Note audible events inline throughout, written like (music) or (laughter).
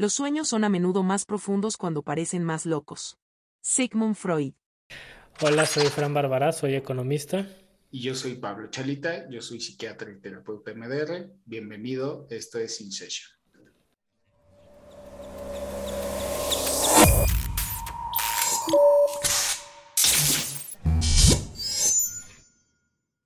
Los sueños son a menudo más profundos cuando parecen más locos. Sigmund Freud. Hola, soy Fran Bárbara, soy economista. Y yo soy Pablo Chalita, yo soy psiquiatra y terapeuta MDR. Bienvenido, esto es In Session.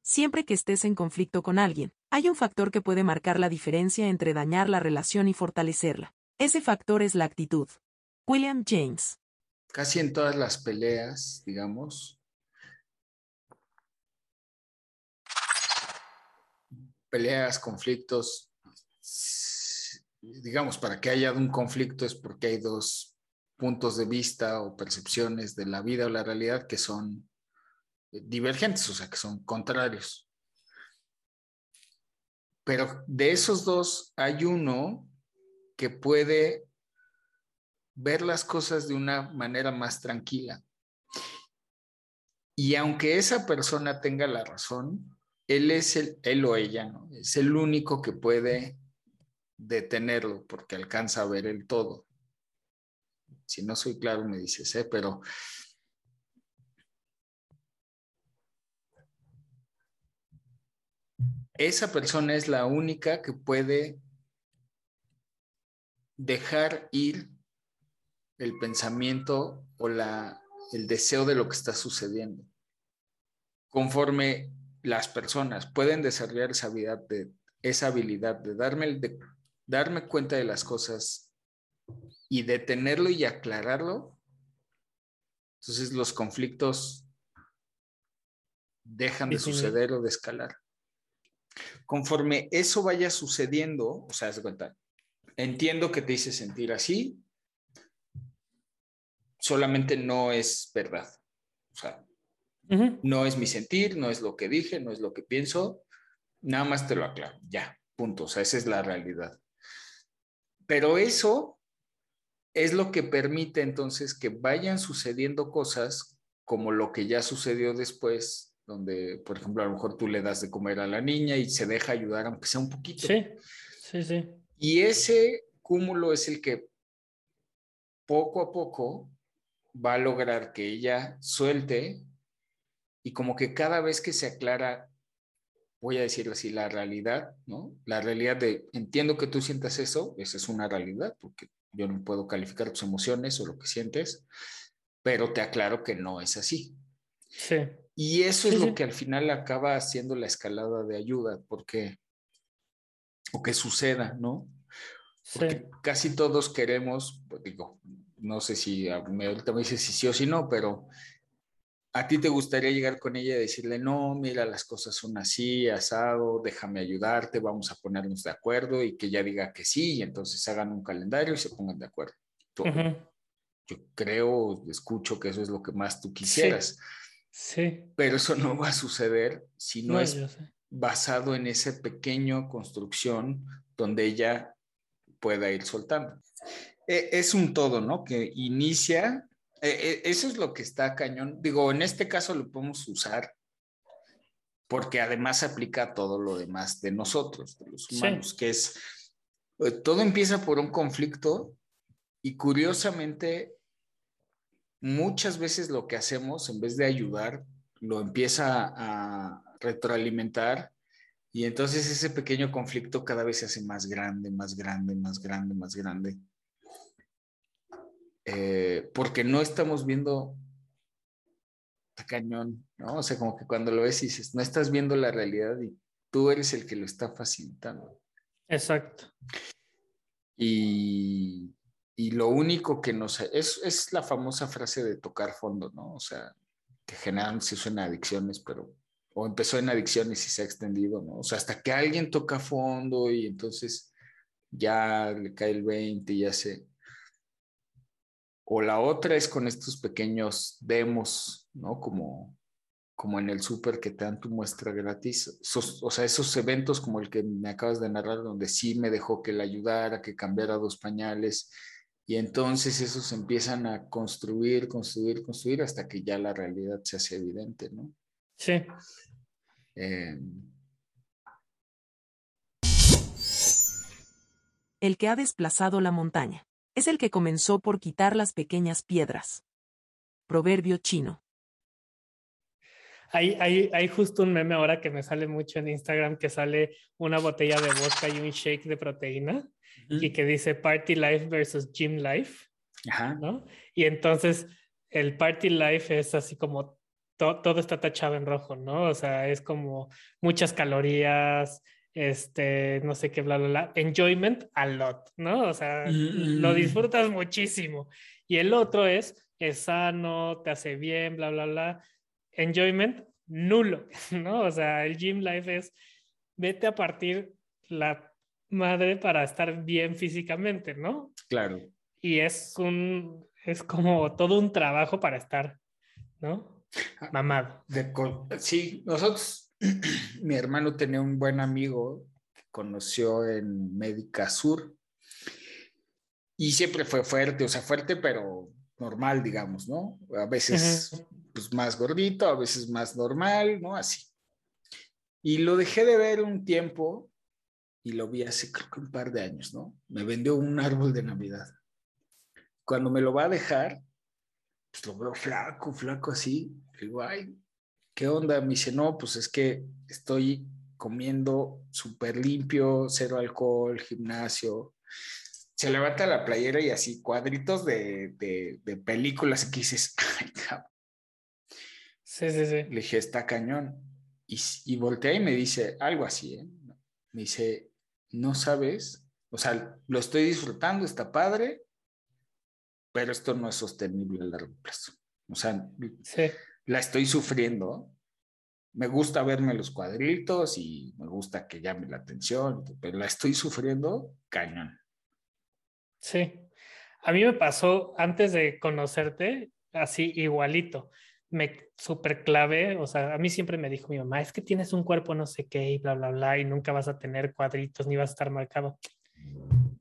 Siempre que estés en conflicto con alguien, hay un factor que puede marcar la diferencia entre dañar la relación y fortalecerla. Ese factor es la actitud. William James. Casi en todas las peleas, digamos, peleas, conflictos, digamos, para que haya un conflicto es porque hay dos puntos de vista o percepciones de la vida o la realidad que son divergentes, o sea, que son contrarios. Pero de esos dos hay uno que puede ver las cosas de una manera más tranquila. Y aunque esa persona tenga la razón, él es el, él o ella, ¿no? Es el único que puede detenerlo porque alcanza a ver el todo. Si no soy claro, me dices, ¿eh? Pero esa persona es la única que puede dejar ir el pensamiento o la, el deseo de lo que está sucediendo. Conforme las personas pueden desarrollar esa habilidad de, esa habilidad de darme, de darme cuenta de las cosas y detenerlo y aclararlo, entonces los conflictos dejan de suceder o de escalar. Conforme eso vaya sucediendo, o sea, cuenta, entiendo que te hice sentir así, solamente no es verdad. O sea, no es mi sentir, no es lo que dije, no es lo que pienso, nada más te lo aclaro, ya, punto. O sea, esa es la realidad. Pero eso es lo que permite entonces que vayan sucediendo cosas como lo que ya sucedió después donde, por ejemplo, a lo mejor tú le das de comer a la niña y se deja ayudar, aunque sea un poquito. Sí, sí, sí. Y ese cúmulo es el que poco a poco va a lograr que ella suelte y como que cada vez que se aclara, voy a decirlo así, la realidad, ¿no? La realidad de, entiendo que tú sientas eso, esa es una realidad, porque yo no puedo calificar tus emociones o lo que sientes, pero te aclaro que no es así. Sí. Y eso es lo que al final acaba haciendo la escalada de ayuda, porque, o que suceda, ¿no? Porque casi todos queremos, pues, digo, no sé si ahorita me dices si sí o si no, pero a ti te gustaría llegar con ella y decirle, no, mira, las cosas son así, asado, déjame ayudarte, vamos a ponernos de acuerdo y que ella diga que sí, y entonces hagan un calendario y se pongan de acuerdo. Yo creo, escucho que eso es lo que más tú quisieras. Sí. Pero eso no va a suceder si no, es basado en esa pequeña construcción donde ella pueda ir soltando. E, es un todo, ¿no? Que inicia, e, e, eso es lo que está cañón. Digo, en este caso lo podemos usar porque además aplica a todo lo demás de nosotros, de los humanos, que es, eh, todo empieza por un conflicto y curiosamente muchas veces lo que hacemos, en vez de ayudar, lo empieza a retroalimentar y entonces ese pequeño conflicto cada vez se hace más grande, más grande, más grande, más grande. Eh, porque no estamos viendo cañón, ¿no? O sea, como que cuando lo ves y dices, no estás viendo la realidad y tú eres el que lo está facilitando. Exacto. Y, y lo único que nos... Es, es la famosa frase de tocar fondo, ¿no? O sea, que generalmente se usa adicciones, pero... O empezó en adicciones y se ha extendido, ¿no? O sea, hasta que alguien toca fondo y entonces ya le cae el 20 y ya se... O la otra es con estos pequeños demos, ¿no? Como, como en el súper que te dan tu muestra gratis. o sea, esos eventos como el que me acabas de narrar, donde sí me dejó que le ayudara, que cambiara dos pañales y entonces esos empiezan a construir, construir, construir hasta que ya la realidad se hace evidente, ¿no? Sí. Eh, el que ha desplazado la montaña. es el que comenzó por quitar las pequeñas piedras. Proverbio chino. Hay, hay, hay, justo un meme ahora que me sale mucho en Instagram que sale una botella de vodka y un shake de proteína y que dice Party Life versus Gym Life. Ajá. ¿no? Y entonces el Party Life es así como todo está tachado en rojo, ¿no? O sea, es como muchas calorías, este, no sé qué, bla, bla, bla. Enjoyment a lot, ¿no? O sea, lo disfrutas muchísimo. Y el otro es, es sano, te hace bien, bla, bla, bla. Enjoyment nulo, (laughs) ¿no? O sea, el gym life es, vete a partir la madre para estar bien físicamente, ¿no? Claro. Y es un, es como todo un trabajo para estar, ¿no? Mamado. De, sí, nosotros, (clears throat) mi hermano tenía un buen amigo que conoció en Médica Sur y siempre fue fuerte, o sea, fuerte, pero normal, digamos, ¿no? A veces pues, más gordito, a veces más normal, ¿no? Así. Y lo dejé de ver un tiempo y lo vi hace creo que un par de años, ¿no? Me vendió un árbol de Navidad. Cuando me lo va a dejar, pues lo veo flaco, flaco así. Digo, ay, ¿qué onda? Me dice, no, pues es que estoy comiendo súper limpio, cero alcohol, gimnasio. Se levanta la playera y así, cuadritos de, de, películas que dices, (laughs) ay, cabrón. Sí, sí, sí. Le dije, está cañón. Y, y voltea y me dice algo así, ¿eh? Me dice, no sabes, o sea, lo estoy disfrutando, está padre, pero esto no es sostenible a largo plazo. O sea, la estoy sufriendo. Me gusta verme los cuadritos y me gusta que llame la atención, pero la estoy sufriendo cañón. Sí. A mí me pasó antes de conocerte así igualito. Me súper clave, o sea, a mí siempre me dijo mi mamá, es que tienes un cuerpo no sé qué y bla, bla, bla, y nunca vas a tener cuadritos ni vas a estar marcado.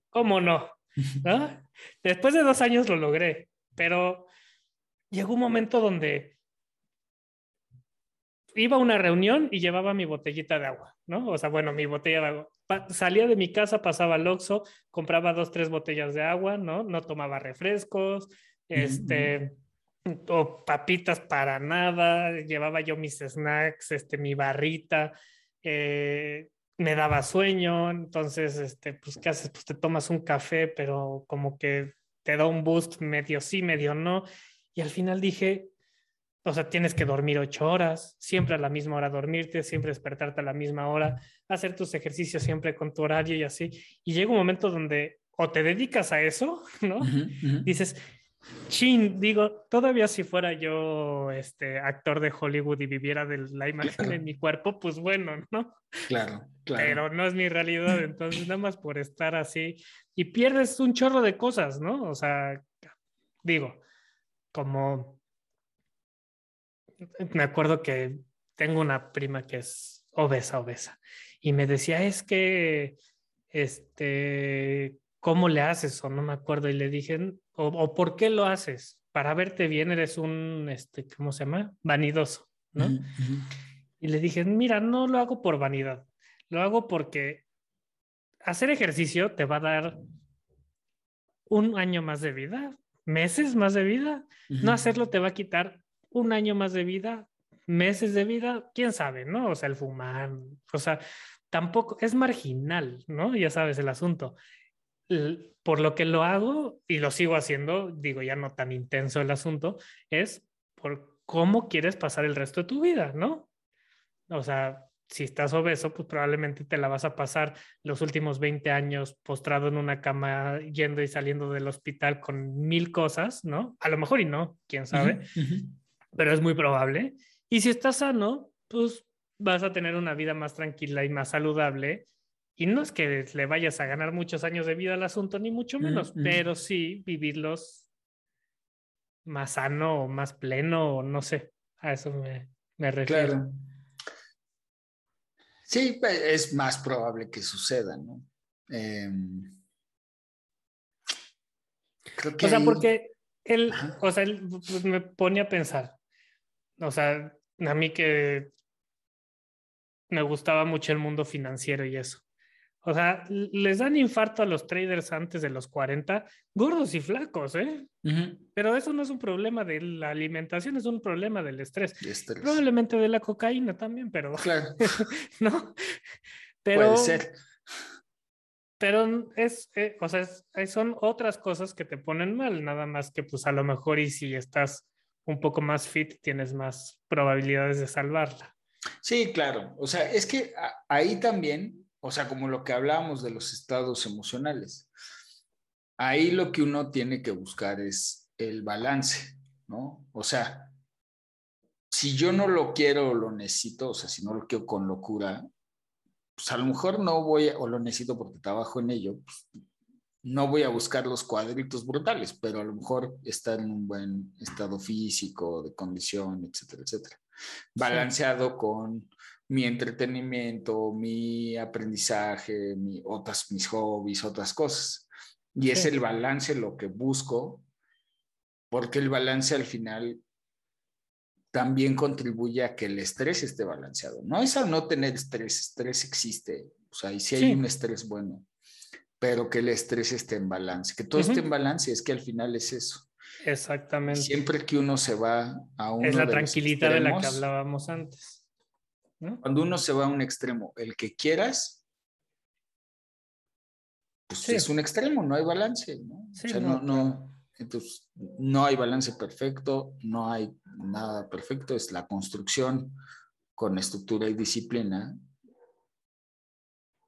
¿Cómo no? (laughs) Después de dos años lo logré, pero llegó un momento donde iba a una reunión y llevaba mi botellita de agua, ¿no? O sea, bueno, mi botella de agua. salía de mi casa, pasaba al Oxxo, compraba dos, tres botellas de agua, ¿no? No tomaba refrescos, este, o papitas para nada, llevaba yo mis snacks, este, mi barrita, eh, me daba sueño, entonces, este, pues, ¿qué haces? Pues te tomas un café, pero como que te da un boost medio sí, medio no. Y al final dije, o sea, tienes que dormir ocho horas, siempre a la misma hora dormirte, siempre despertarte a la misma hora, hacer tus ejercicios siempre con tu horario y así. Y llega un momento donde o te dedicas a eso, (laughs) ¿no? Dices, Chin, digo, todavía si fuera yo este actor de Hollywood y viviera de la imagen en (laughs) mi cuerpo, pues bueno, ¿no? Claro, claro. Pero no es mi realidad, entonces nada más por estar así y pierdes un chorro de cosas, ¿no? O sea, digo, como me acuerdo que tengo una prima que es obesa, obesa, y me decía, es que, este, ¿cómo le haces? O no me acuerdo, y le dije, o, por qué lo haces. Para verte bien eres un, este, ¿cómo se llama? Vanidoso, ¿no? Y le dije, mira, no lo hago por vanidad, lo hago porque hacer ejercicio te va a dar un año más de vida, meses más de vida. No hacerlo te va a quitar un año más de vida, meses de vida, quién sabe, ¿no? O sea, el fumar, o sea, tampoco es marginal, ¿no? Ya sabes el asunto por lo que lo hago y lo sigo haciendo, digo ya no tan intenso el asunto, es por cómo quieres pasar el resto de tu vida, ¿no? O sea, si estás obeso, pues probablemente te la vas a pasar los últimos 20 años postrado en una cama, yendo y saliendo del hospital con mil cosas, ¿no? A lo mejor y no, quién sabe, pero es muy probable. Y si estás sano, pues vas a tener una vida más tranquila y más saludable y no es que le vayas a ganar muchos años de vida al asunto, ni mucho menos, pero sí vivirlos más sano o más pleno, o no sé, a eso me, me refiero. Claro. Sí, es más probable que suceda, ¿no? Em, o sea, porque él, o sea, él pues, me pone a pensar, o sea, a mí que me gustaba mucho el mundo financiero y eso. O sea, les dan infarto a los traders antes de los 40, gordos y flacos, ¿eh? Pero eso no es un problema de la alimentación, es un problema del estrés. Probablemente de la cocaína también, pero. Claro. (laughs) ¿No? Pero, Puede ser. Pero es, eh, o sea, son otras cosas que te ponen mal, nada más que pues a lo mejor y si estás un poco más fit, tienes más probabilidades de salvarla. Sí, claro. O sea, es que ahí también o sea, como lo que hablábamos de los estados emocionales. Ahí lo que uno tiene que buscar es el balance, ¿no? O sea, si yo no lo quiero o lo necesito, o sea, si no lo quiero con locura, pues a lo mejor no voy, o lo necesito porque trabajo en ello, pues no voy a buscar los cuadritos brutales, pero a lo mejor estar en un buen estado físico, de condición, etcétera, etcétera. Balanceado con mi entretenimiento, mi aprendizaje, mi, otras, mis hobbies, otras cosas. Y es el balance lo que busco, porque el balance al final también contribuye a que el estrés esté balanceado. No es a no tener estrés, estrés existe, o sea, y si hay un estrés bueno, pero que el estrés esté en balance, que todo esté en balance, es que al final es eso. Exactamente. Siempre que uno se va a un... Es la tranquilidad de la que hablábamos antes. Cuando uno se va a un extremo, el que quieras, pues es un extremo, no hay balance, ¿no? o sea, no, no, entonces, no hay balance perfecto, no hay nada perfecto, es la construcción con estructura y disciplina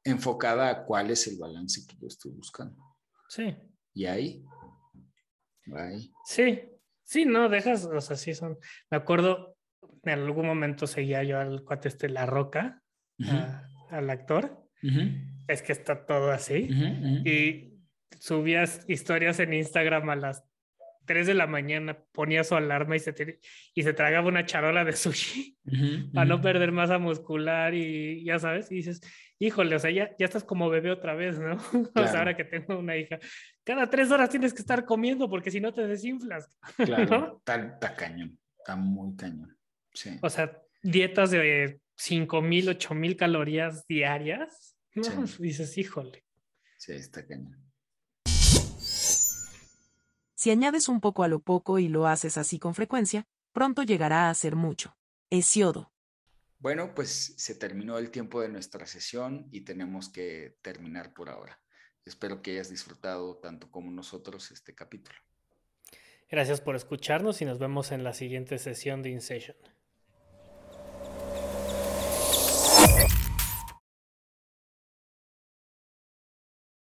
enfocada a cuál es el balance que yo estoy buscando. Sí. Y ahí, ahí. Sí, sí, no, dejas, o sea, sí son, me acuerdo, en algún momento seguía yo al cuate este La Roca, al actor. Es que está todo así. Y subías historias en Instagram a las 3 de la mañana, ponía su alarma y se, y se tragaba una charola de sushi (laughs) para no perder masa muscular y ya sabes, y dices, híjole, o sea, ya, ya estás como bebé otra vez, ¿no? (laughs) o sea, ahora que tengo una hija, cada tres horas tienes que estar comiendo porque si no te desinflas. (laughs) Claro, está cañón, está muy cañón. O sea, dietas de 5.000, 8.000 calorías diarias. No, dices, híjole. Sí, está cañón. Si añades un poco a lo poco y lo haces así con frecuencia, pronto llegará a ser mucho. Hesiodo. Bueno, pues se terminó el tiempo de nuestra sesión y tenemos que terminar por ahora. Espero que hayas disfrutado tanto como nosotros este capítulo. Gracias por escucharnos y nos vemos en la siguiente sesión de InSession.